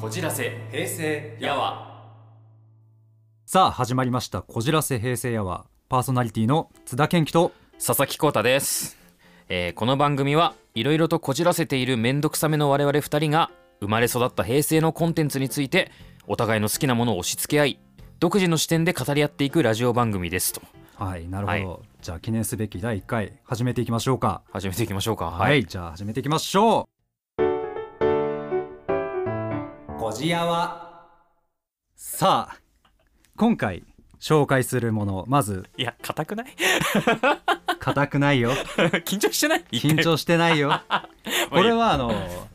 こじらせ平成やわ。さあ始まりましたこじらせ平成やわ。パーソナリティの津田健樹と佐々木浩太です、えーこの番組はいろいろとこじらせているめんどくさめの我々二人が生まれ育った平成のコンテンツについてお互いの好きなものを押し付け合い独自の視点で語り合っていくラジオ番組ですと。はいなるほど、はじゃあ記念すべき第1回始めていきましょうか。始めていきましょうか。はい、じゃあ始めていきましょうこじやわさあ今回紹介するものまずいや硬くない？硬くないよ。緊張してない？緊張してないよ。これはあの、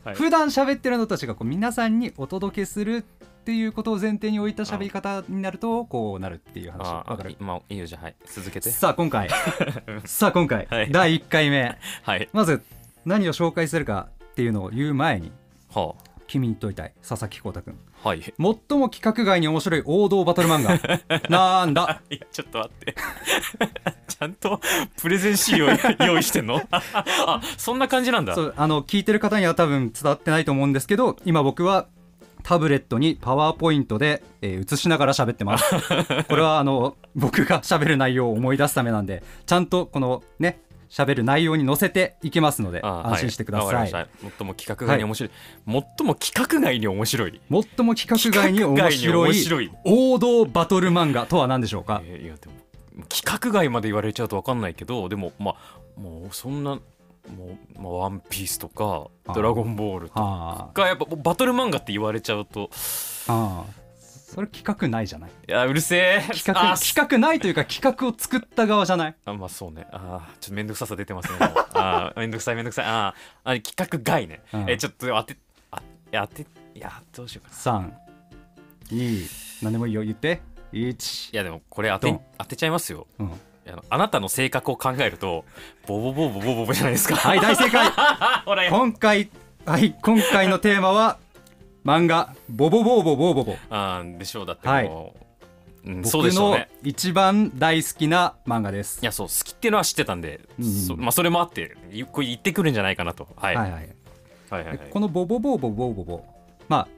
はい。普段喋ってるのたちがこう皆さんにお届けするっていうことを前提に置いた喋り方になるとこうなるっていう話。あわかる？あまあいいよじゃあはい。続けて。さあ今回。さあ今回、はい。第1回目。はい。まず何を紹介するかっていうのを言う前には君に問いたい佐々木浩太君。あはい。最も規格外に面白い王道バトル漫画。なんだ？いやちょっと待って。ちゃんとプレゼン資料 用意してんの？あそんな感じなんだ。そうあの聞いてる方には多分伝わってないと思うんですけど今僕はタブレットにパワーポイントで、えー映しながら喋ってます。これはあの僕が喋る内容を思い出すためなんでちゃんとこのね喋る内容に載せていきますのであ安心してください、りました。最も規格外に面白い、最も規格外に面白い。最も規格外に面白い白い。王道バトル漫画とは何でしょうか？えーいやでも規格外まで言われちゃうと分かんないけどでもまあもうそんなもう、まあ、ワンピースとかあドラゴンボールとはかやっぱバトル漫画って言われちゃうとあああそれ企画ないじゃない？いやうるせえ。企画あ企画ないというか企画を作った側じゃない？あまあそうね。あーちょっとめんどくささ出てますねあー めんどくさいめんどくさい。あーあ規格外ね、うん。えちょっと当てあ当ていやどうしようかな。32何でもいいよ。言って。1いやでもこれ当て当てちゃいますよ。うん。あのあなたの性格を考えるとボボボボボボボじゃないですかはい大正解今回はい今回のテーマは漫画ボボボーボボーボボ。あーでしょう。だってはい。もう、うん、そう僕の一番大好きな漫画です。いやそう好きっていうのは知ってたんで、うんそまあ、それもあっていこれ言ってくるんじゃないかなと。はい、はいはいはい。はいはいこのボボボーボボーボボ。まあ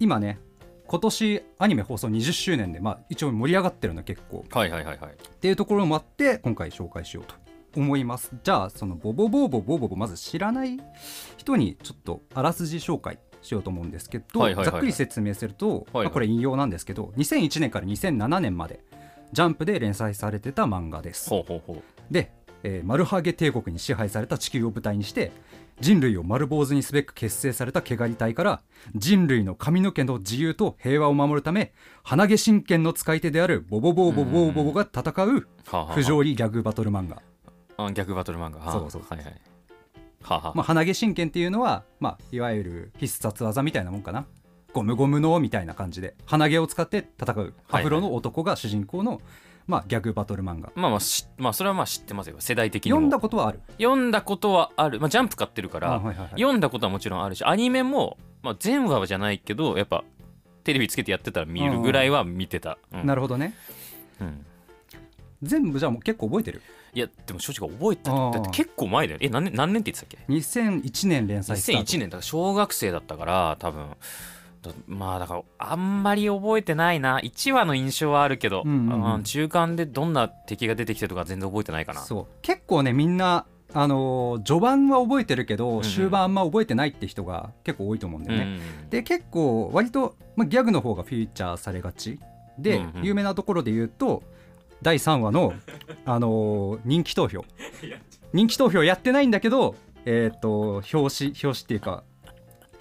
今ね今年アニメ放送20周年でまあ一応盛り上がってるの結構。はいはいはいはい。っていうところもあって今回紹介しようと思います。じゃあそのボボボーボボーボボまず知らない人にちょっとあらすじ紹介しようと思うんですけど、はいはいはいはい。ざっくり説明すると、はいはい。まあこれ引用なんですけど2001年から2007年までジャンプで連載されてた漫画です。ほうほうほう。で、えーマルハゲ帝国に支配された地球を舞台にして人類を丸坊主にすべく結成された毛刈り隊から人類の髪の毛の自由と平和を守るため鼻毛神剣の使い手であるボボボーボボーボボが戦う不条理ギャグバトル漫画、あ逆バトル漫画。はあ。そうそう。はいはいはあは。あまあ、鼻毛神剣っていうのは、まあ、いわゆる必殺技みたいなもんかな。ゴムゴムのみたいな感じで鼻毛を使って戦う。アフロの男が主人公の、まあ、ギャグバトル漫画。まあまあしまあそれはまあ知ってますよ。世代的にも。読んだことはある？読んだことはある、まあ、ジャンプ買ってるから、あはいはいはい。読んだことはもちろんあるしアニメも、まあ、全話じゃないけどやっぱテレビつけてやってたら見るぐらいは見てた、うん。なるほどね。うん。全部じゃあもう結構覚えてる？いやでも正直覚えてって結構前だよえ何年何年って言ってたっけ？2001年連載スタート。2001年だから小学生だったから多分。だまあだからあんまり覚えてないな。1話の印象はあるけど、うんうんうん。中間でどんな敵が出てきてとか全然覚えてないかな。そう。結構ねみんなあのー序盤は覚えてるけど、ん終盤あんま覚えてないって人が結構多いと思うんだよね、うん。で結構割と、まあ、ギャグの方がフィーチャーされがち。で、うんうん。有名なところで言うと第3話の、あのー人気投票。人気投票やってないんだけどえっ、と表紙表紙っていうか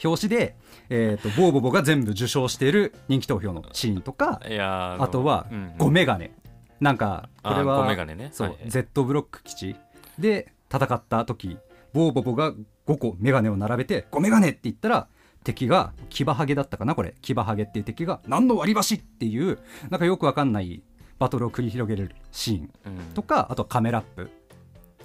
表紙で、えー、とボーボボが全部受賞している人気投票のシーンとかあとはうんうん。5メガネ。なんかこれは5メガネね。そう、Z ブロック基地で戦った時ボーボボが5個メガネを並べて5メガネって言ったら敵がキバハゲだったかなこれ。キバハゲっていう敵が何の割り箸っていうなんかよくわかんないバトルを繰り広げるシーンうん。とかあとカメラップ。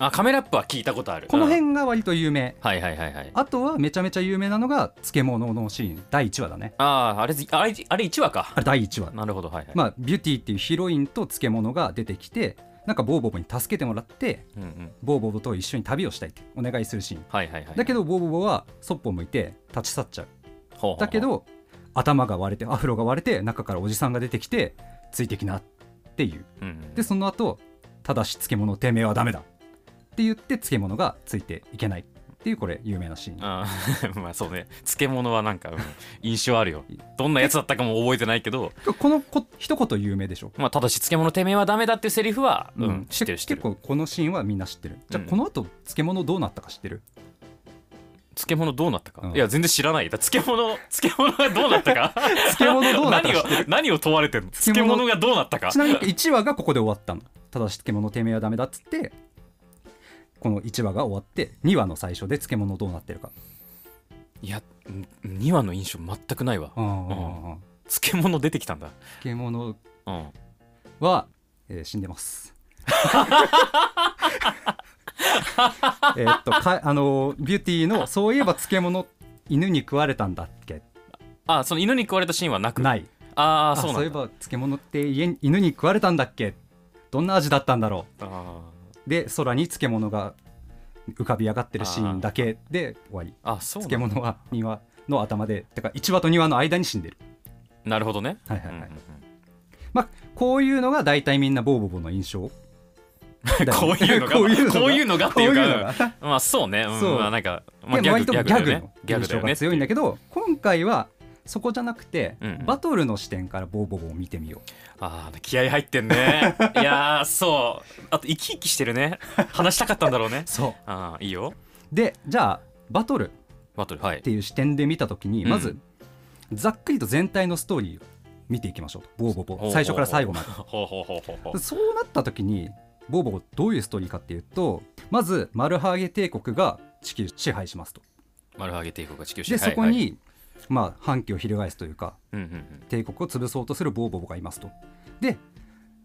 あカメラップは聞いたことある。このうん。辺が割と有名。はいはいはいはい。あとはめちゃめちゃ有名なのが漬物のシーン。第1話だね。あああれずあれあれ1話か。あれ第1話。なるほどはいはい、まあビューティーっていうヒロインと漬物が出てきてなんかボーボボに助けてもらってうんうん。ボーボボと一緒に旅をしたいってお願いするシーン。はいはいはい。だけどボーボボはそっぽ向いて立ち去っちゃう。ほうほうほう。だけど頭が割れてアフロが割れて中からおじさんが出てきてついてきなっていう。うんでその後ただし漬物てめえはダメだって言って漬物がついていけないっていうこれ有名なシーン。あー まあそうね。漬物はなんか、うん印象あるよ。どんなやつだったかも覚えてないけど。このこ一言有名でしょ、まあただし漬物てめえはダメだっていうセリフはうん、知ってる知ってる。結構このシーンはみんな知ってる。じゃあうん。この後漬物どうなったか知ってる、漬物どうなったか、うん。いや全然知らない。だ漬物 漬物がどうなったか？漬物どうなった何をか知ってる？何を問われてんの？漬漬物物がどうなったか？ちなみに1話がここで終わったの。ただし漬物てめえはダメだっつってこの1話が終わって2話の最初で漬物どうなってるか。いや2話の印象全くないわ。うん。漬物出てきたんだ。漬物うん。は、えー死んでます。えーっとかあのビューティーのそういえば漬物犬に食われたんだっけ？あその犬に食われたシーンはなく？ない。あああそうなんだ。そういえば漬物って家に犬に食われたんだっけ？どんな味だったんだろあうで空に漬物が浮かび上がってるシーンだけで終わり。ーあそう漬物は2話の頭でてか1話と2話の間に死んでる。なるほどね。はいはいはい、うんうんうん。まあこういうのが大体みんなボーボボの印象こういうのがこういうのが。こういうのがっていうかまあそうね、うんそう。まあなんか、まあ、で割とギャグのね。ギャグだよ強いんだけど今回はそこじゃなくて、うんバトルの視点からボーボーボーを見てみよああ気合入ってんね。いやーそう。あと生き生きしてるね。話したかったんだろうね。う。そああいいよ。うでじゃあバトル。っバトルはい。ていう視点で見た時に、うん。まずざっくりと全体のストーリーを見ていきましょうと。ボーボーボー。最初から最後まで。ほうほうほうほうほう。そうなった時にボーボーどういうストーリーかっていうとまずマルハーゲ帝国が地球支配しますと。マルハゲ帝国が地球支で配そこに、まあ反旗を翻すというか帝国を潰そうとするボーボーがいますと。で、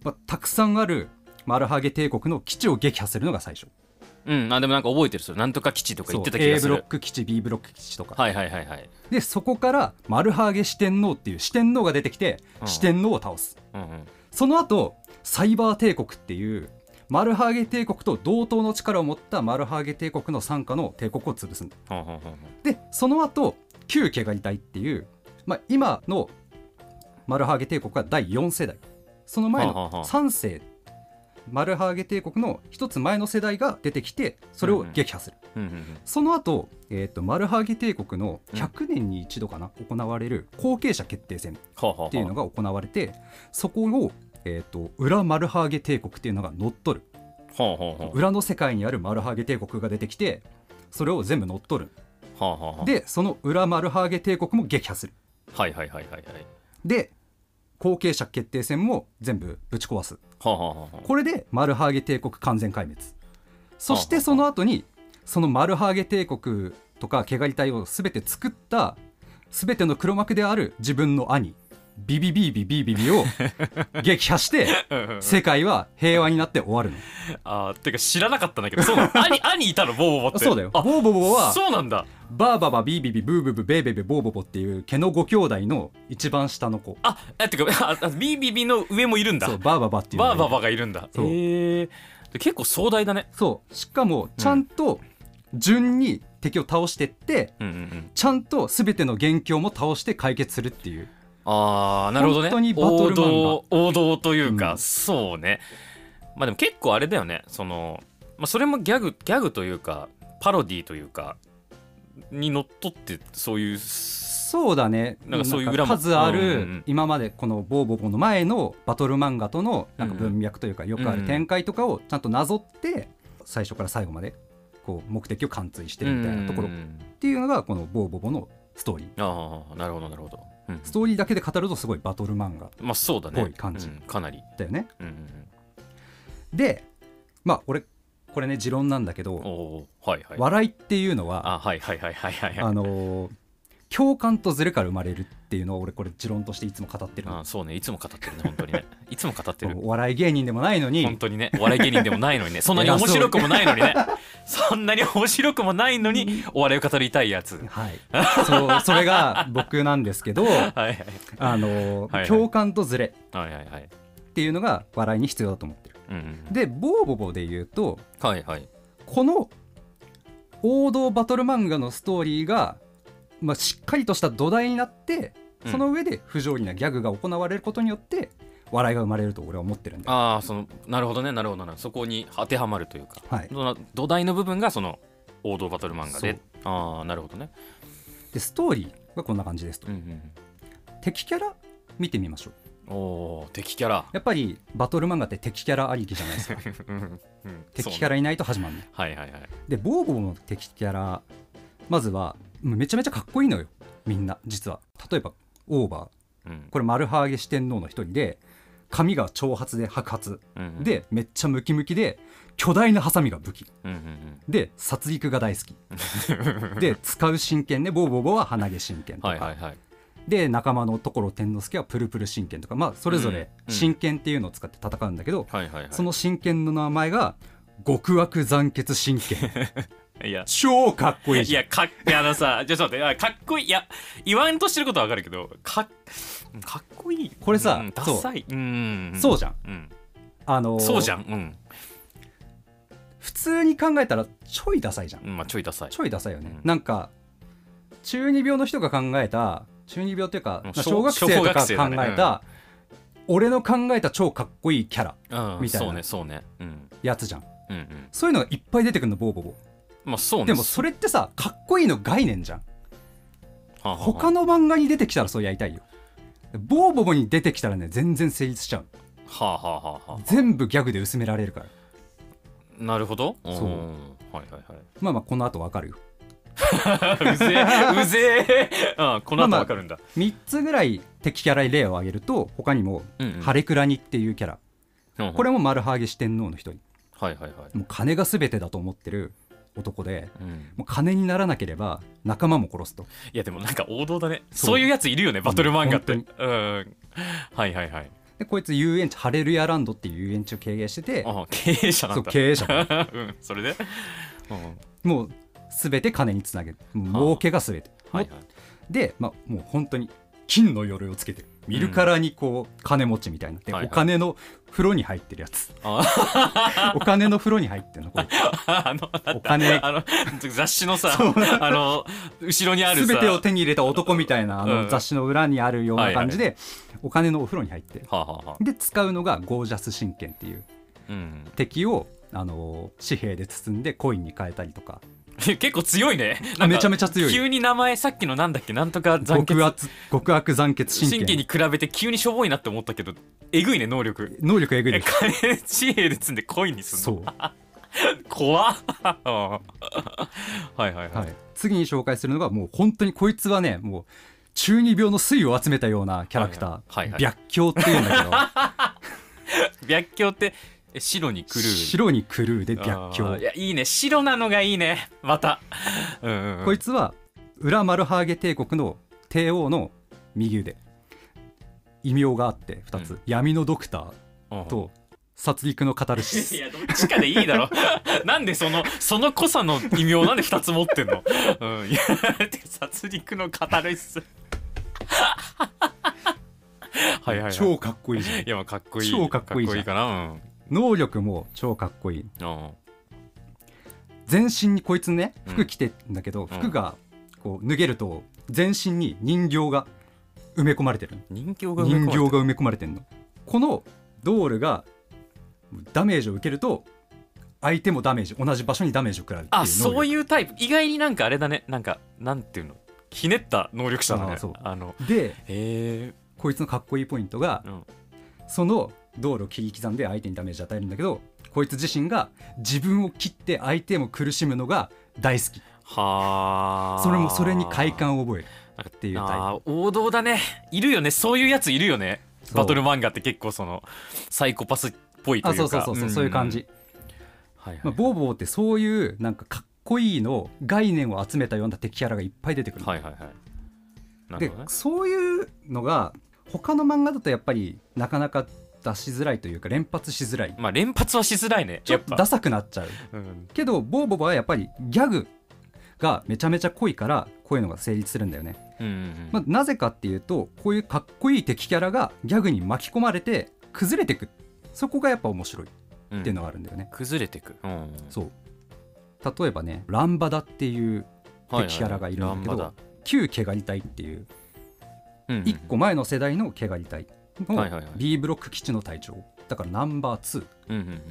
まあ、たくさんあるマルハゲ帝国の基地を撃破するのが最初。うん、うん、あでもなんか覚えてるそれなんとか基地とか言ってた気 A がする。ブロック基地 B ブロック基地とか、はいはいはいはい。でそこからマルハーゲ四天王っていう四天王が出てきてうん。四天王を倒す、うんうん。その後サイバー帝国っていうマルハーゲ帝国と同等の力を持ったマルハーゲ帝国の傘下の帝国を潰すんだ。ほうほうほうほうでその後旧毛ガリ隊っていう、まあ、今のマルハーゲ帝国は第4世代。その前のはあはあはあ。3世マルハーゲ帝国の一つ前の世代が出てきてそれを撃破する、うんうんうん。その後、えー、とマルハーゲ帝国の100年に一度かな、行われる後継者決定戦っていうのが行われてそこを、えー、と裏マルハーゲ帝国っていうのが乗っ取る。ほうほうほう裏の世界にあるマルハーゲ帝国が出てきてそれを全部乗っ取る。ほうほうほうでその裏マルハーゲ帝国も撃破する。はいはいはいはいはい。で後継者決定戦も全部ぶち壊す。ほうほうほうほうこれでマルハーゲ帝国完全壊滅。そしはあはあてその後にそのマルハーゲ帝国とか毛刈り隊を全て作った全ての黒幕である自分の兄ビビビビビビビを撃破して世界は平和になって終わるのあーてか知らなかったんだけどそうなの兄兄いたのボーボボってそうだよあボーボボはそうなんだバーババビービビブーブブベーベベボーボボっていう毛のご兄弟の一番下の子あえてかああビービビの上もいるんだそうバーババっていうバーババがいるんだそうへえ結構壮大だねそうしかもちゃんと順に敵を倒してって、うんうんうんちゃんと全ての元凶も倒して解決するっていうああなるほどね。本当にバトル王道王道というか、うんそうね。まあでも結構あれだよね。その、まあ、それもギャグギャグというかパロディというかにのっとってそういうそうだね。なんかそういう裏も。数ある、今までこのボーボボの前のバトル漫画とのなんか文脈というか、よくある展開とかをちゃんとなぞって最初から最後までこう目的を貫通してるみたいなところっうんていうのがこのボーボボのストーリー。ああなるほどなるほど、うんストーリーだけで語るとすごいバトル漫画まあそうだね。ぽい感じうん。かなり、だよね。うんうんでまあ俺これね持論なんだけどおはいはい。笑いっていうのはあはいはいはいはいはいはい。あのー共感とズレから生まれるっていうのを俺これ持論としていつも語ってるの。あそうね。いつも語ってるね本当にね。いつも語ってる。お笑い芸人でもないのに。本当にねお笑い芸人でもないのにね。そんなに面白くもないのにね。そんなに面白くもないのにお笑いを語りたいやつ。はい、そうそれが僕なんですけど はいはいあのーはいはい。共感とズレっていうのが笑いに必要だと思ってる。うんうん。でボーボボで言うとはいはい。この王道バトル漫画のストーリーが、まあ、しっかりとした土台になってうん。その上で不条理なギャグが行われることによって笑いが生まれると俺は思ってるんで、ああそのなるほどねなるほどな。るほどそこに当てはまるというか。はい、土台の部分がその王道バトル漫画で。ああなるほどね。でストーリーがこんな感じですと、うんうん敵キャラ見てみましょう。うんおお敵キャラ。やっぱりバトル漫画って敵キャラありきじゃないですか。うんうん敵キャラいないと始まるねはいはいはい。でボーボーの敵キャラまずはめちゃめちゃかっこいいのよ。みんな実は。例えばオーバー。うん。これマルハーゲ四天王の一人で髪が長髪で白髪。うんうん。でめっちゃムキムキで巨大なハサミが武器。うんうんで殺戮が大好き。う んで使う真剣ねボーボーボーは鼻毛真剣とか、はいはいはい。で仲間の所天之助はプルプル真剣とか。まあそれぞれうん真剣っていうのを使って戦うんだけど、その真剣の名前が極悪残血真剣 いや。超かっこいいじゃん。いやかっいやあのさちょっと待って。あかっこいい。いや言わんとしてることはわかるけどかっかっこいい。これさうん、ダサい。う。ん。そうじゃん。うん。あのーそうじゃん。うん。普通に考えたらちょいダサいじゃん。うんまあちょいダサい。ちょいダサいよね、うん。なんか中二病の人が考えた中二病っていうか、うんまあ小学生と小学か考生だね。えた、俺の考えた超かっこいいキャラうん。みたいなそうねそうね。うん。やつじゃん。うんうん。そういうのがいっぱい出てくるのボーボボまあそうねでもそれってさかっこいいの概念じゃん。はあはあ。他の漫画に出てきたらそうやりたいよ。ボーボボに出てきたらね全然成立しちゃう。はあはあはあは全部ギャグで薄められるから。あなるほど。そう。ん。はいはいまあまあこの後わかるよ。はい。うぜえ、うぜえ。うん、この後わかるんだ。3つぐらい敵キャラに例を挙げると他にもうんうん。ハレクラニっていうキャラ。うんこれもマルハーゲ四天王の一人。はいはいはい。もう金が全てだと思ってる男でうんもう金にならなければ仲間も殺すといやでもなんか王道だね。そうそういうやついるよね、バトル漫画って。うんうん。はいはいはい。でこいつ遊園地ハレルヤランドっていう遊園地を経営しててあ経営者なそうんだ。経営者 うん、それで？うん。もう全て金につなげるもう儲けが全て、はいはい。で、まあ、もう本当に金の鎧をつけてる見るからにこう金持ちみたいな。で、はいはい。お金の風呂に入ってるやつ。あ。お金の風呂に入ってるの。これ。あの、お金。あの、雑誌のさ、あの、後ろにあるさ、全てを手に入れた男みたいなあうん。の雑誌の裏にあるような感じで、お金のお風呂に入って。はあ、はあはあ、で使うのがゴージャス神剣っていううん。敵をあの紙幣で包んでコインに変えたりとか 結構強いね。あめちゃめちゃ強い。急に名前さっきのなんだっけなんとか残血。極悪極悪残血神神経に剣比べて急にしょぼいなって思ったけどえぐいね能力。能力えぐいえです金紙幣で積んでコインにすんのそう。怖っ。はいはいはい、はい、次に紹介するのがもう本当にこいつはねもう中二病の粋を集めたようなキャラクター、はいはいはい。白鏡っていうんだけど。白鏡ってえ白に狂う白に狂うで白あー。い鏡やいいね。白なのがいいね。また。うんこいつは裏マルハーゲ帝国の帝王の右腕。異名があって2つ、うん。闇のドクターうん。と殺戮のカタルシいスやどっちかでいいだろ。なんでそのその濃さの異名なんで2つ持ってんの、うん、いや殺戮の語るっすはいはい、はい、超かっこいいじゃん。いやまあかっこいい。超かっこいいかな。うん能力も超かっこいい。うん全身にこいつねうん。服着てんだけど、ん。服がこう脱げると全身に人形が埋め込まれてるの。人形が埋め込まれてる。の。このドールがダメージを受けると相手もダメージ同じ場所にダメージを食らうあそうういうタイプ。意外になんかあれだね。なんかなんていうの？ひねった能力者だね。あそう。あのでこいつのかっこいいポイントが、うん。その道路を切り刻んで相手にダメージを与えるんだけどこいつ自身が自分を切って相手も苦しむのが大好き。はあ。それもそれに快感を覚える。っていうタイプ。王道だね。いるよね。そういうやついるよね。バトル漫画って結構そのサイコパスっぽいというか。あそうそうそうそう、ん。そういう感じ、はいはい。まあ、ボーボーってそういうなんかかっこいいの概念を集めたような敵キャラがいっぱい出てくる。の、はいはいはい。なるでそういうのが他の漫画だとやっぱりなかなか出しづらいというか連発しづらい。まあ連発はしづらいねちょやっとダサくなっちゃう。うん。けどボーボボはやっぱりギャグがめちゃめちゃ濃いからこういうのが成立するんだよね、うんうんうん。まあ、なぜかっていうとこういうかっこいい敵キャラがギャグに巻き込まれて崩れてく。そこがやっぱ面白いうんっていうのがあるんだよね、崩れてく。うんそう。例えばねランバダっていう敵キャラがいるんだけどはいはいランバ旧毛ガリ隊っていう。うんうん1個前の世代の毛刈り隊の B ブロック基地の隊長。だからナンバー2うんうんうん。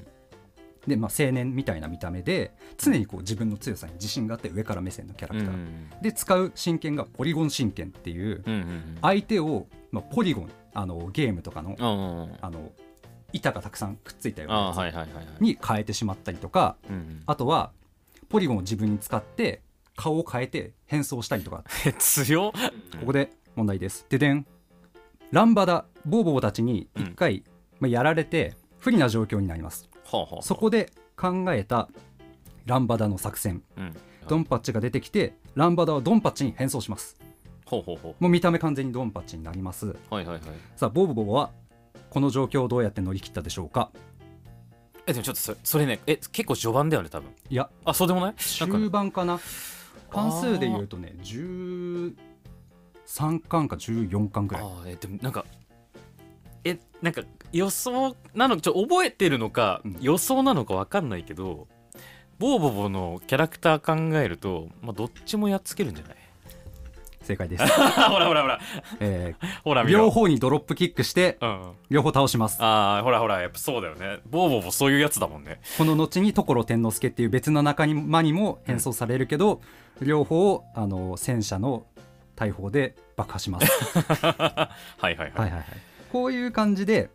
で、まあ、青年みたいな見た目で常にこう自分の強さに自信があって上から目線のキャラクター、うんで使う真剣がポリゴン真剣っていう相手を、まあ、ポリゴンあのゲームとかのうんあの板がたくさんくっついたようなあやつに変えてしまったりとかあとはポリゴンを自分に使って顔を変えて変装したりとか。え強っ。ここで問題です。ででん。ランバダボーボーたちに一回、まあ、やられて不利な状況になります。そこで考えたランバダの作戦。うん。ドンパッチが出てきてランバダはドンパッチに変装します。ほうほうほもう見た目完全にドンパッチになります。うはいはいはい。さあボーボーはこの状況をどうやって乗り切ったでしょうか。えでもちょっとそそれねえ結構序盤だよね多分。いや。あそうでもない？中か盤かな。関数で言うとね13巻か14巻ぐらい。あーえでもなんかえなんか予想なのちょ覚えてるのか、うん。予想なのか分かんないけどボーボボのキャラクター考えると、まあ、どっちもやっつけるんじゃない？正解です、ほらほらほら。え ほらー見ろ。両方にドロップキックしてうんうん。両方倒します。ああほらほらやっぱそうだよね。ボーボボそういうやつだもんね。この後に所天之助っていう別の仲間にも変装されるけど、両方あの戦車の大砲で爆破します。はいはいはい、はいはいはいこういう感じで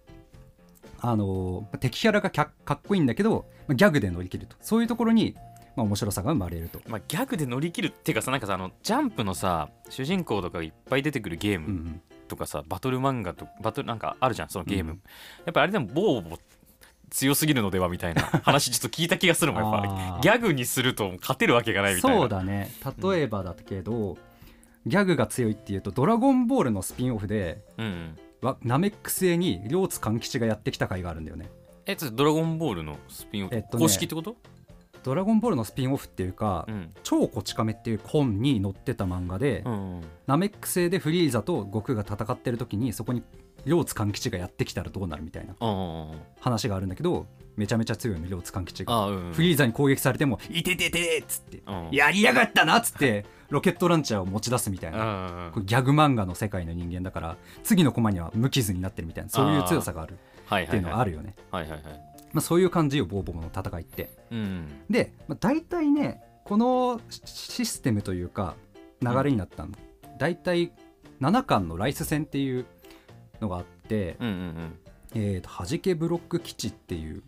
あの敵キャラがきゃかっこいいんだけどまあギャグで乗り切ると。そういうところに、まあ、面白さが生まれると、まあ、ギャグで乗り切るっていうかさなんかさあのジャンプのさ主人公とかがいっぱい出てくるゲームうんうん、とかさ、バトル漫画とバトルなんかあるじゃんそのゲーム、うんやっぱあれでもボーボ強すぎるのではみたいな 話ちょっと聞いた気がするもんやっぱ。ギャグにすると勝てるわけがないみたいな。そうだね。例えばだけど、ギャグが強いっていうと「ドラゴンボール」のスピンオフでうんうん。わナメック星に両津勘吉がやってきた回があるんだよね。えつドラゴンボールのスピンオフ、えっとね公式ってこと？ドラゴンボールのスピンオフっていうか、うん。超こち亀っていう本に載ってた漫画で、うんナメック星でフリーザと悟空が戦ってる時にそこに両津勘吉がやってきたらどうなるみたいなあ話があるんだけどめちゃめちゃ強いの両津勘吉が、ああうんフリーザに攻撃されても「いててて!」っつってうん「やりやがったな!」っつってロケットランチャーを持ち出すみたいな。うんこれギャグ漫画の世界の人間だから次のコマには無傷になってるみたいなそういう強さがあるっていうのはあるるよね、まあ、そういう感じよボーボーの戦いって。うんで、まあ、大体ねこのシステムというか流れになったの、大体7巻のライス戦っていうのがあって、うんうん。えーと弾けブロック基地っていう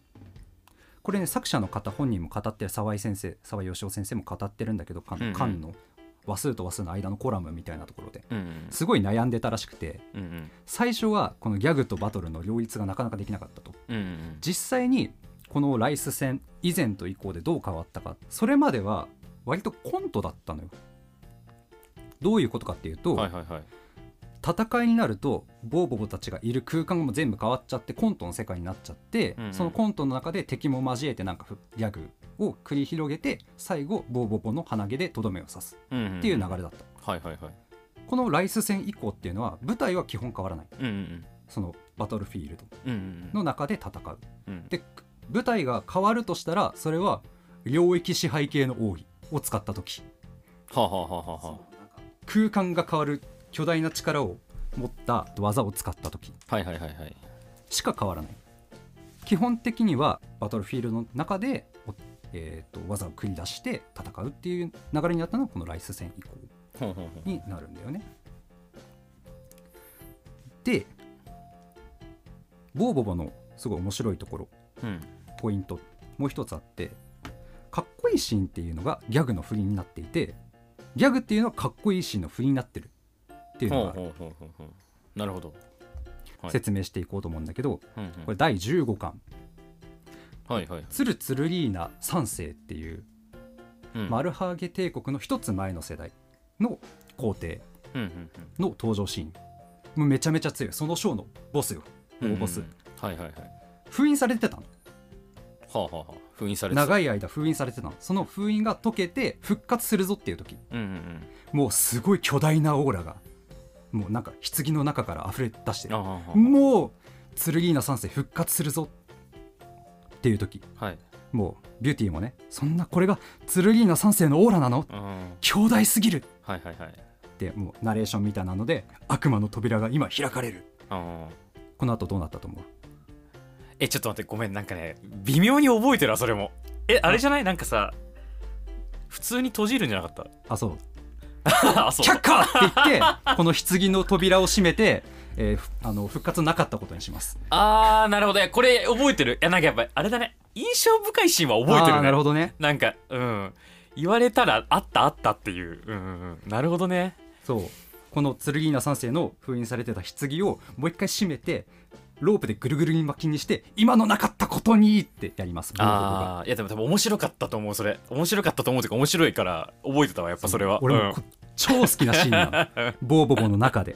これね作者の方本人も語ってる沢井先生沢井義雄先生も語ってるんだけど巻うんの話数と話数の間のコラムみたいなところですごい悩んでたらしくて最初はこのギャグとバトルの両立がなかなかできなかったと。実際にこのライス戦以前と以降でどう変わったかそれまでは割とコントだったのよ。どういうことかっていうと、戦いになるとボーボボたちがいる空間も全部変わっちゃってコントの世界になっちゃって、うんうん。そのコントの中で敵も交えてなんかふギャグを繰り広げて最後ボーボボの鼻毛でとどめを刺す。うんうんっていう流れだった、はいはいはい。このライス戦以降っていうのは舞台は基本変わらない。うんうんそのバトルフィールド。うんうんの中で戦う。うん。で舞台が変わるとしたらそれは領域支配系の奥義を使った時。はあはあはあはあは空間が変わる巨大な力を持った技を使った時。あはいはいはいはい。しか変わらない。基本的にはバトルフィールドの中で、おえー、と技を繰り出して戦うっていう流れになったのがこのライス戦以降になるんだよね。でボーボボのすごい面白いところうんポイントもう一つあってかっこいいシーンっていうのがギャグの振りになっていてギャグっていうのはかっこいいシーンの振りになってるっていうのがなるほど。はい。説明していこうと思うんだけどうんうん。これ第15巻。はいはい「ツルツルリーナ3世」っていううん。マルハーゲ帝国の一つ前の世代の皇帝の登場シーン。もうめちゃめちゃ強い。そのショーのボスよ。うん大ボス、うんはいはいはい。封印されてたの。はあはあはあ。封印されて長い間封印されてたの。その封印が解けて復活するぞっていう時。うんうん。もうすごい巨大なオーラがもうなんか棺の中から溢れ出してもうツルリー。ナ3世復活するぞっていう時。あはい。もうビューティーもねそんなこれがツルリーナ3世のオーラなの？うん。強大すぎる。はいはいはい。でもうナレーションみたいなので悪魔の扉が今開かれる。うんこの後どうなったと思う？えちょっと待ってごめん。なんかね微妙に覚えてるわそれも。えあれじゃない？なんかさ普通に閉じるんじゃなかった？あそう 却下って言ってこの棺の扉を閉めて、えーふあの復活なかったことにします。あーなるほど。ねこれ覚えてる？いやなんかやっぱりあれだね。印象深いシーンは覚えてる。ねなるほどね。なんかうん。言われたらあったあったっていう。うんうんうん。なるほどね。そう。この剣稲三世の封印されてた棺をもう一回閉めてロープでぐるぐるに巻きにして今のなかったことにってやります。ああいやでも多分面白かったと思うそれ。面白かったと思うというか面白いから覚えてたわやっぱそれは。う。ん俺もこ超好きなシーンなの。ボーボボの中で。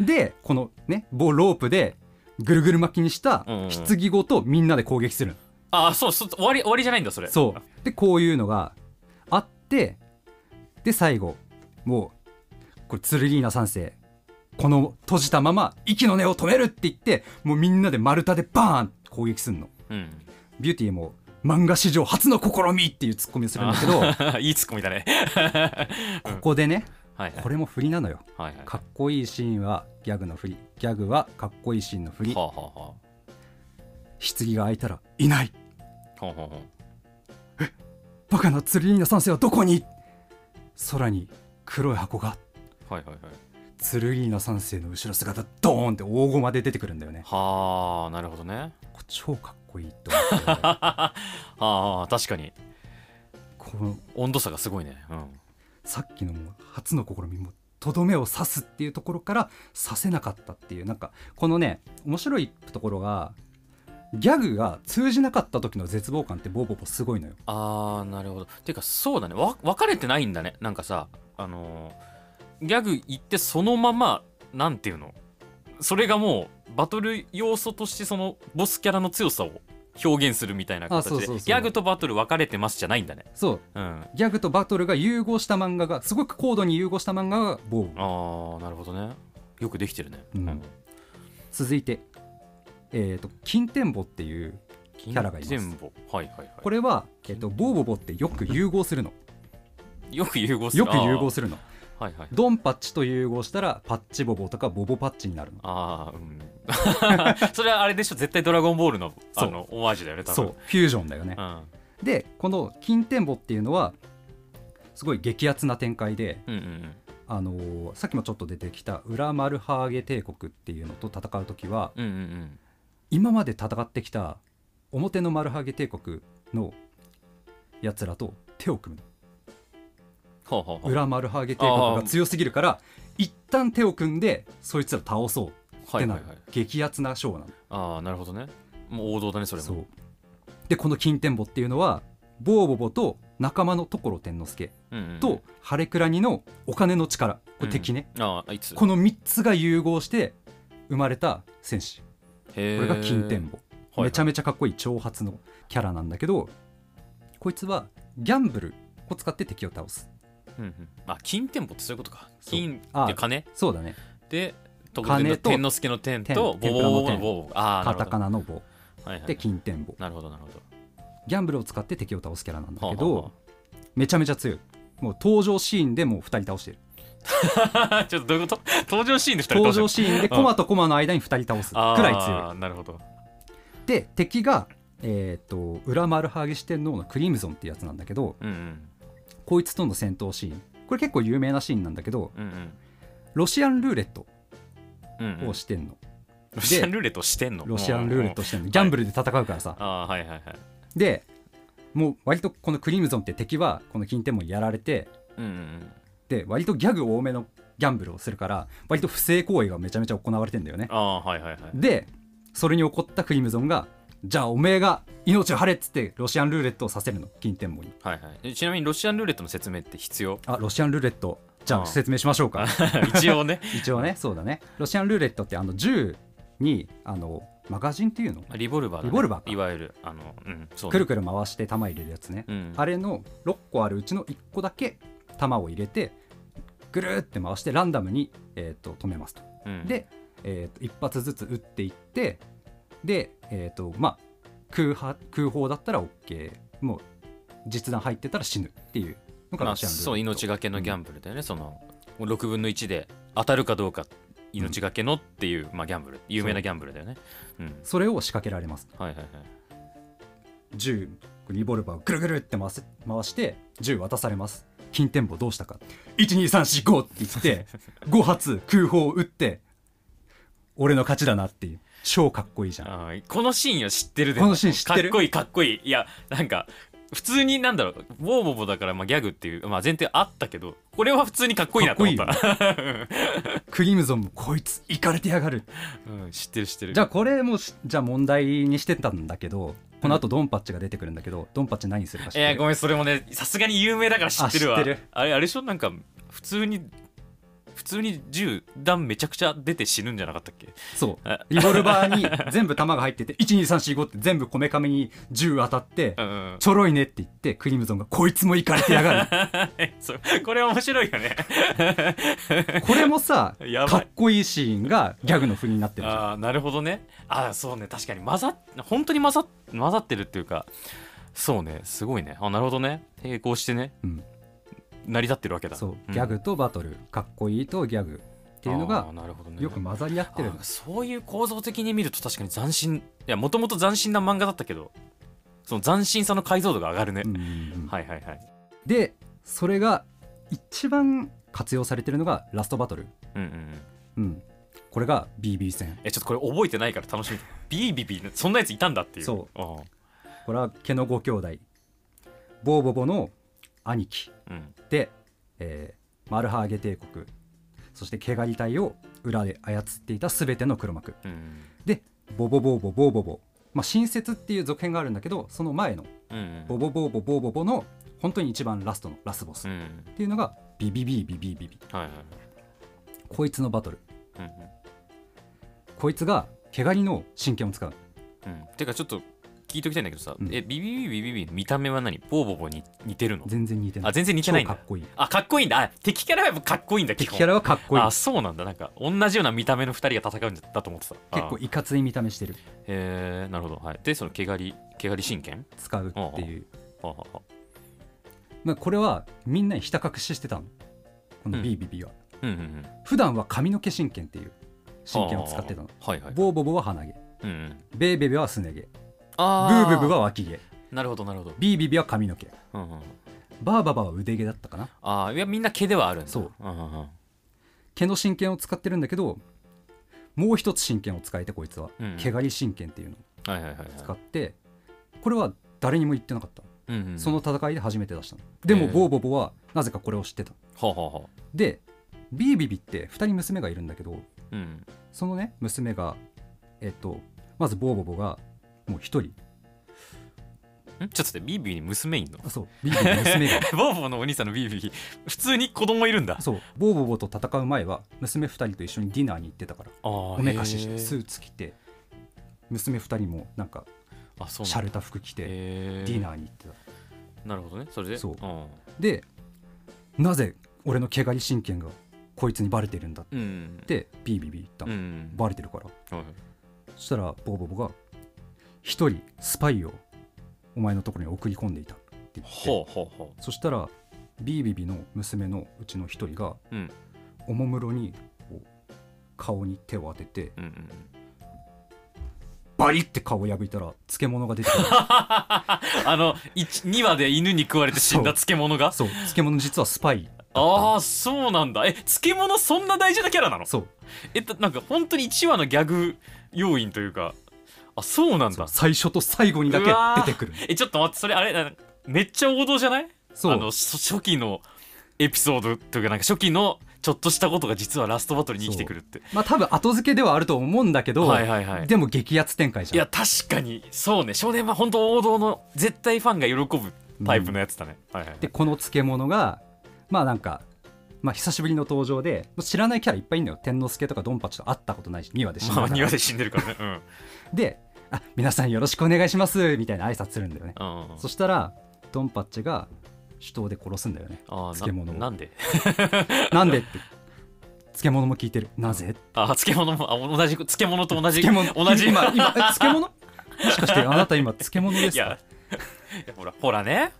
でこのね棒ロープでぐるぐる巻きにした棺ごとみんなで攻撃するの。ああそうそう終わり終わりじゃないんだそれ。そう。でこういうのがあってで最後もうこれ剣稲三世この閉じたまま息の根を止めるって言ってもうみんなで丸太でバーンって攻撃するの。うん。ビューティーも漫画史上初の試みっていうツッコミをするんだけどあいいツッコミだね。ここでねはいはい。これも振りなのよ。はいはい。かっこいいシーンはギャグの振り。ギャグはかっこいいシーンの振り。はあはあは棺が開いたらいない。あはあはあバカな剣稲三世はどこに？空に黒い箱が。はいはいはい。剣稲三世の後ろ姿ドーンって大駒で出てくるんだよね。はあなるほどね。超かっこいいと思って。はあ確かに。この温度差がすごいね。うん。さっきの初の試みもとどめを刺すっていうところから刺せなかったっていう。なんかこのね面白いところがギャグが通じなかった時の絶望感ってボーボボすごいのよ。あーなるほど。ていうかそうだね。わ分かれてないんだね。なんかさあのーギャグ言ってそのままなんていうの？それがもうバトル要素としてそのボスキャラの強さを表現するみたいなあ形でギャグとバトル分かれてますじゃないんだね。そう。うん。ギャグとバトルが融合した漫画がすごく高度に融合した漫画がボーボああなるほどね。よくできてるねうん。続いてえっ、と金天ボっていうキャラがいます。はいはいはい。これは、えっとボ。ーボボってよく融合するの。よく融合する。よく融合すするの。るはいはいドンパッチと融合したらパッチボボとかボボパッチになるの。ああうん。それはあれでしょ？絶対ドラゴンボールのあのオマージュだよね多分。そう。フュージョンだよね。うん。でこの金天ボっていうのはすごい激アツな展開で、うんうんうん。あのーさっきもちょっと出てきた裏マルハーゲ帝国っていうのと戦う時はうんうんうん。今まで戦ってきた表のマルハーゲ帝国のやつらと手を組む裏マルハーゲ帝国が強すぎるから一旦手を組んでそいつら倒そうってなる、はいはいはい。激アツなショーなの。ああなるほどね。もう王道だねそれも。そう。でこの金天ボっていうのはボーボボと仲間の所天之助うんうんうん。とハレクラニのお金の力。これ敵ね、ああいつ。この3つが融合して生まれた戦士。ここれが金天ボ、めちゃめめちゃかっこいい挑発のキャラなんだけどこいつはギャンブルを使って敵を倒すうんうん。あ金店舗ってそういうことか。金あって金？そうだね。で特金との天之助の天と天ボボボの天。ボボあカタカナの棒はいはい。で金天ボなるほどなるほど。ギャンブルを使って敵を倒すキャラなんだけはあはどめちゃめちゃ強い。もう登場シーンでもう2人倒してる。ちょっとどういうこと？登場シーンで2人倒登場しシーンでコマとコマの間に2人倒す。くらい強い。いなるほど。で敵がえっ、と裏マルハーゲ四天王のクリムゾンってやつなんだけどうんうんこいつとの戦闘シーン。これ結構有名なシーンなんだけどうんうん。ロシアンルーレットうんうん。をしてんの、ロシアンルーレットしてんの？ロシアンルーレットしてんの。ギャンブルで戦うからさ、ああはいはいはい。でもう割とこのクリムゾンって敵はこの金天門やられてうんうんで割とギャグ多めのギャンブルをするから割と不正行為がめちゃめちゃ行われてんだよね。ああはいはいはい。でそれに怒ったクリムゾンがじゃあおめえが命を張れっつってロシアンルーレットをさせるの？金天門にはいはい。えちなみにロシアンルーレットの説明って必要？あロシアンルーレット。じゃあ説明しましょうか。一応ね。一応ねそうだね。ロシアンルーレットってあの銃にあのマガジンっていうの？リボルバーだね。リボルバーか。いわゆるあのうんそうね。くるくる回して弾入れるやつね、うん。あれの6個あるうちの1個だけ弾を入れてぐるーって回してランダムに、えー、と止めますと。うん。で、えー、と1発ずつ撃っていってで、えーとまあ、空破空砲だったら OK もう実弾入ってたら死ぬっていうのがまあロシアンルーレットそう命がけのギャンブルだよね。その6分の1で当たるかどうか命がけのっていう、まあ、ギャンブル。有名なギャンブルだよね。うん。それを仕掛けられます。はいはいはい。銃リボルバーをぐるぐるって回せ回して銃渡されます。金店舗どうしたか。12345って言って 5発空砲を撃って俺の勝ちだなっていう超かっこいいじゃん。このシーンは知ってるでこのシーン知ってる？かっこいいかっこいい。いやなんか普通になんだろうボーボボだからまあギャグっていう、まあ、前提あったけどこれは普通にかっこいいなと思った。クリムゾンもこいつイかれてやがる。うん、知ってる知ってる。じゃあこれもしじゃあ問題にしてたんだけどこの後ドンパッチが出てくるんだけど、ドンパッチ何するか知ってる？えー、ごめんそれもねさすがに有名だから知ってるわ。あ知ってる。あれあれでしょ？なんか普通に普通に銃弾めちゃくちゃ出て死ぬんじゃなかったっけ？そう。あ。リボルバーに全部弾が入ってて12345って全部こめかみに銃当たってうんうん。ちょろいねって言ってクリムゾンがこいつもイかれてやがる。これ面白いよね。これもさかっこいいシーンがギャグの振りになってるああなるほどね。ああそうね。確かに。混ざっ本当に混ざっ混ざってるっていうか。そうね。すごいね。あなるほどね。並行してね。うん成り立ってるわけだ。そう。うん。ギャグとバトル。かっこいいとギャグっていうのあがよく混ざり合ってるあーそういう構造的に見ると確かに斬新。いやもともと斬新な漫画だったけどその斬新さの解像度が上がるね、うんうんうん。はいはいはい。でそれが一番活用されてるのがラストバトル。うんうんうん。うん。これが BB 戦。えちょっとこれ覚えてないから楽しみ。ビービビそんなやついたんだっていう。そうあこれは毛のご兄弟ボーボボの兄貴で、えーマルハーゲ帝国そして毛刈り隊を裏で操っていた全ての黒幕。うん。でボボボーボボーボボ。まあ新説っていう続編があるんだけどその前のボボボーボボーボボの本当に一番ラストのラスボス。っうん。ていうのがビビビビビビビ。はいはいこいつのバトル。こいつが毛刈りの真剣を使う。うん、てかちょっと聞いときたいんだけどさ、うん。えビビビビビビ見た目は何ボーボボに似てるの全然似てないあ全然似てないんだ超かっこいいあかっこいいんだあ敵キャラはやっぱかっこいいんだ基本敵キャラはかっこいいあそうなんだなんか同じような見た目の2人が戦うんだと思ってた結構あいかつい見た目してるへえなるほどはいでその毛刈り毛刈り真剣使うっていうはははまあこれはみんなにひた隠ししてたのこのうんビビビはうんうんうん普段は髪の毛真剣っていう真剣を使ってたのあーはいはいボーボボは鼻毛うんうんベーベベはすね毛ブあー。ブブは脇毛。なるほどなるほど、ビービビは髪の毛。うんうん、バーババは腕毛だったかな。ああいやみんな毛ではあるんだ。そう。うんうんうん。毛の真剣を使ってるんだけどもう一つ真剣を使えてこいつは、うん。毛刈り真剣っていうのをはいはいはいはい。使ってこれは誰にも言ってなかった、うんうんその戦いで初めて出したの。でもボーボボはなぜかこれを知ってた。はあはあはあでビービビって2人娘がいるんだけどうん。そのね娘がえっとまずボーボボがもう1人。ん？ちょっと待ってビービーに娘いんの？あそう。ビービビの娘が。ボーボーのお兄さんのビービー普通に子供いるんだ。そう。ボーボボと戦う前は娘2人と一緒にディナーに行ってたから。おおめかししてスーツ着て娘2人もなんかあそうシャレた服着てデディナーに行ってた。なるほどね。それで？そう。ん。でなぜ俺の毛刈り真剣がこいつにバレてるんだっうん。てビービビ言ったの、うん。バレてるから。はい。そしたらボーボボが一人スパイをお前のところに送り込んでいたって言って。そしたらビービビの娘のうちの一人がううん。おもむろに顔に手を当ててうんうん。バリって顔を破いたら漬物が出てくる。あの2話で犬に食われて死んだ漬物が？そう。漬物実はスパイああそうなんだ。え漬物そんな大事なキャラなの？そう。えっとなんか本当に1話のギャグ要因というかあそうなんだ。最初と最後にだけ出てくる。えちょっと待ってそれあれなめっちゃ王道じゃない？そう。あのそ初期のエピソードというかなんか初期のちょっとしたことが実はラストバトルに生きてくるって。まあ多分後付けではあると思うんだけど、はいはいはい。でも激アツ展開じゃん。いや確かに。そうね。少年は本当王道の絶対ファンが喜ぶタイプのやつだね、はいはいでこの漬物がまあなんかまあ久しぶりの登場で知らないキャラいっぱいいるのよ。天之助とかドンパチと会ったことないし2話で死んだまあから。庭で死んでるからね。うん。であ皆さんよろしくお願いしますみたいな挨拶するんだよね。うん。そしたらドンパッチが手刀で殺すんだよね。漬物を。なんで？なんでって。漬物も聞いてる。なぜ？あ漬物もあ同じ漬物と同じ漬物。同じ。今今え漬物？もしかしてあなた今漬物ですか？いやほらほらね。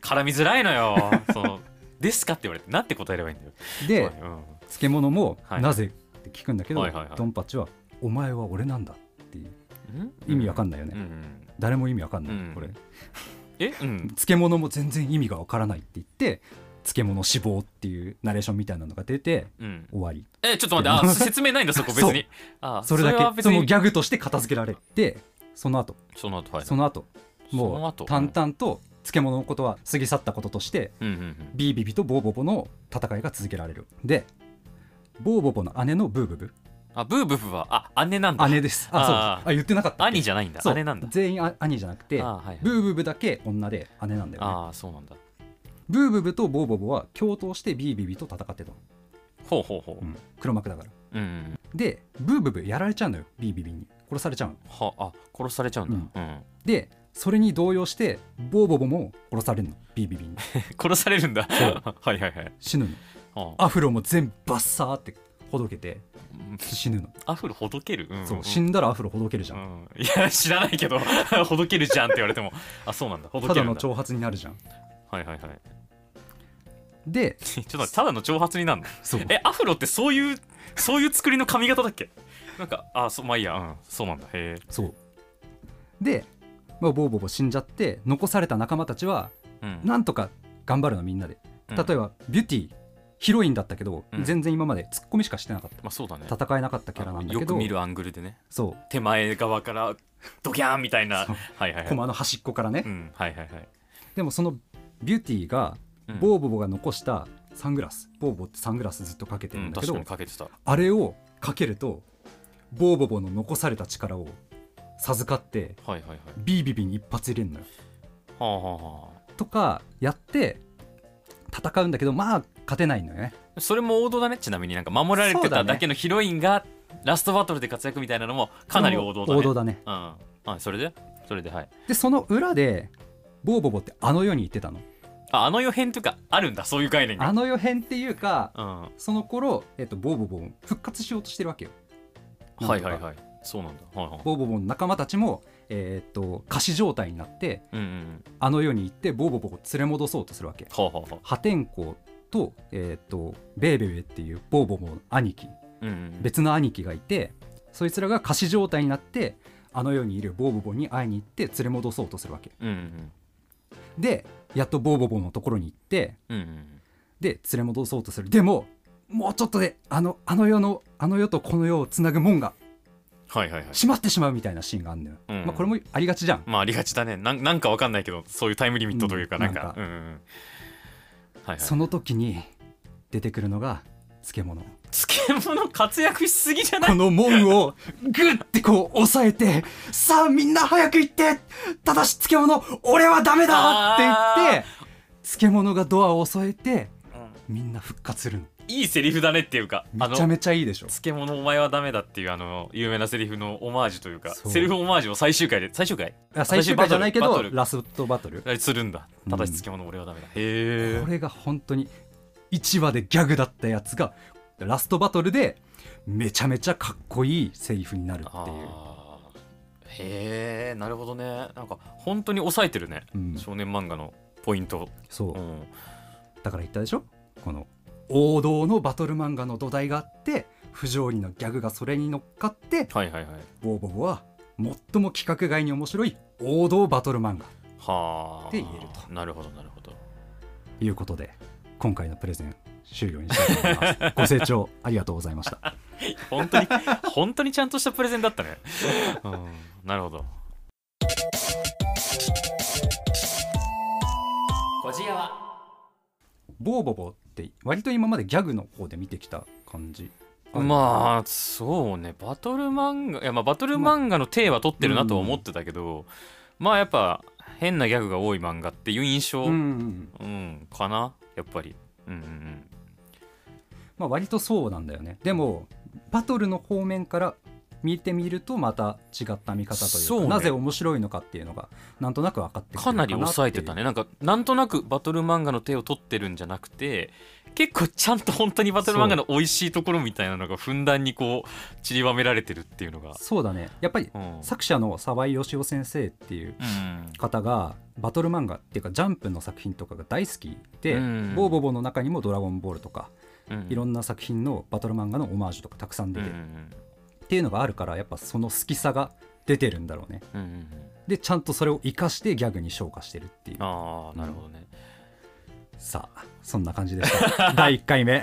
絡みづらいのよ。そのですかって言われてなんて答えればいいんだよ。ではいうん。漬物もはいなぜ？って聞くんだけど、はいはいはい。ドンパチは「お前は俺なんだ」って意味わかんないよね、うんうん。誰も意味わかんない、うん。これ。え？うん。漬物も全然意味がわからないって言って漬物死亡っていうナレーションみたいなのが出てうん。終わり。えちょっと待って。あ 説明ないんだそこ別に。あそれだけそのギャグとして片付けられてその後。その後はいその後。も後。う淡々と漬物のことは過ぎ去ったこととしてうんうんうん。ビービビとボーボボの戦いが続けられる。でボーボボの姉のブーブブあブーブブはあ姉なんだ。姉です。あそうあ言ってなかった兄じゃないんだ。姉なんだ。全員あ兄じゃなくてあはいはい。ブーブブだけ女で姉なんだよね。ああそうなんだ。ブーブブとボーボボは共闘してビービビと戦ってたの、ほうほうほう。うん。黒幕だから。うんうんでブーブブやられちゃうのよビービビに。殺されちゃうの。はあ殺されちゃうんだ。うんでそれに動揺してボーボボも殺されるのビービビに。殺されるんだ。はいはいはい。死ぬの。あアフロも全部バッサーってほどけて死ぬの、アフロほどける？うんそう。死んだらアフロほどけるじゃん、うん。いや知らないけど。ほどけるじゃんって言われても。あそうなんだ。たけるんだ。だの挑発になるじゃん。はいはいはい。で ちょっとただの挑発になるの？そう。えアフロってそういうそういう作りの髪型だっけ？なんかあそうまあいいや。うんそうなんだ。へえ。そう。で、まあ、ボーボボ死んじゃって残された仲間たちはうん。なんとか頑張るのみんなで。うん。例えばビューティーヒロインだったけど、うん。全然今までツッコミしかしてなかっまあそうだね。た戦えなかったキャラなんだけど。よく見るアングルでね。そう。手前側からドキャーンみたいな。そう。はいはいはい。駒の端っこからね、うん。はいはいはい。でもそのビューティーがうん。ボーボボが残したサングラス、ボーボってサングラスずっとかけてうんるんだけど、確かにかけてた。あれをかけるとボーボボの残された力を授かってはいはいはい。ビービビに一発入れるのよ。はあはあはとかやって戦うんだけどまあ勝てないのよね。あそれも王道だね。ちなみになんか守られてただけのヒロインがラストバトルで活躍みたいなのもかなり王道だね。王道だね。うん。はいそれで？それではい。でその裏でボーボボってあの世に行ってたの。ああの予編とかあるんだ。そういう概念が。あの世編っていうかうん。はその頃、えっと、ボーボボも復活しようとしてるわけよ。いはいはい。そうなんだ。はいはい。ボーボボの仲間たちも、えーっと仮死状態になってうんうんうん。あの世に行ってボーボボを連れ戻そうとするわけ。はあはあはあ。破天荒と,、えーっとベーベベっていうボーボボの兄貴うんうん別の兄貴がいてそいつらが仮死状態になってあの世にいるボーボボに会いに行って連れ戻そうとするわけ。うんうんでやっとボーボボのところに行ってうんうんで連れ戻そうとする。でももうちょっとであのあの世のあの世とこの世をつなぐ門がはいはいはい。閉まってしまうみたいなシーンがあるんだよ、うんまあ、これもありがちじゃん。まあありがちだね。なんなんかわかんないけどそういうタイムリミットというかうんなんか。うんうんはいはい。その時に出てくるのが漬物。漬物活躍しすぎじゃない？この門を グッてこう押さえてさあみんな早く行ってただし漬物俺はダメだって言って漬物がドアを添えてみんな復活するのいいセリフだねっていうかめちゃめちゃいいでしょ。漬物お前はダメだっていうあの有名なセリフのオマージュというかセリフオマージュを最終回で最終回？あ最終回じゃないけどラストバトル。するんだ。うん。ただし漬物俺はダメだ。へえこれが本当に1話でギャグだったやつがラストバトルでめちゃめちゃかっこいいセリフになるっていう、へえなるほどね。なんか本当に抑えてるね、うん。少年漫画のポイント、そう。うん、だから言ったでしょ？この王道のバトル漫画の土台があって不条理のギャグがそれに乗っかってはいはいはい。ボーボボは最も規格外に面白い王道バトル漫画。はあ。って言えるなるほどなるほど。ということで今回のプレゼン終了にしたいと思います。ご清聴ありがとうございました。本当に本当にちゃんとしたプレゼンだったね、うん、なるほど。こじやは。ボーボボって割と今までギャグの方で見てきた感じ。まあそうね。バトル漫画いやまあバトル漫画の体は取ってるなとは思ってたけど、まあやっぱ変なギャグが多い漫画っていう印象、ううんんかな。やっぱり。うんうんうん。まあ割とそうなんだよね。でもバトルの方面から見てみるとまた違った見方というそうね。かなぜ面白いのかっていうのがなんとなく分かってくるかなり抑えてたね。なんかなんとなくバトル漫画の手を取ってるんじゃなくて結構ちゃんと本当にバトル漫画の美味しいところみたいなのがふんだんにこう散りばめられてるっていうのが、そうだね。やっぱりうん。作者の沢井義雄先生っていううん方がバトル漫画っていうかジャンプの作品とかが大好きで、うん。ボーボボの中にも「ドラゴンボール」とかうん。いろんな作品のバトル漫画のオマージュとかたくさん出てうんっていうのがあるからやっぱその好きさが出てるんだろうね。うんうんうん。でちゃんとそれを生かしてギャグに昇華してるっていう。ああなるほどね、さあそんな感じでした。第1回目。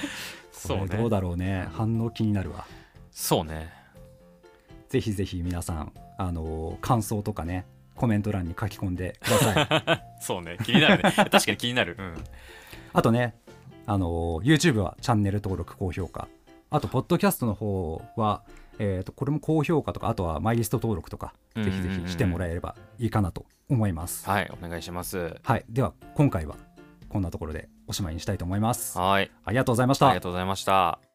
そうどうだろうね。反応気になるわ。そうね。ぜひぜひ皆さんあのー感想とかねコメント欄に書き込んでください。そうね。気になるね。確かに気になる、うん、あとねあのー YouTube はチャンネル登録高評価あとポッドキャストの方はえー、とこれも高評価とかあとはマイリスト登録とかうんぜひぜひしてもらえればいいかなと思います、はいお願いします。はいでは今回はこんなところでおしまいにしたいと思います。はい。ありがとうございました。ありがとうございました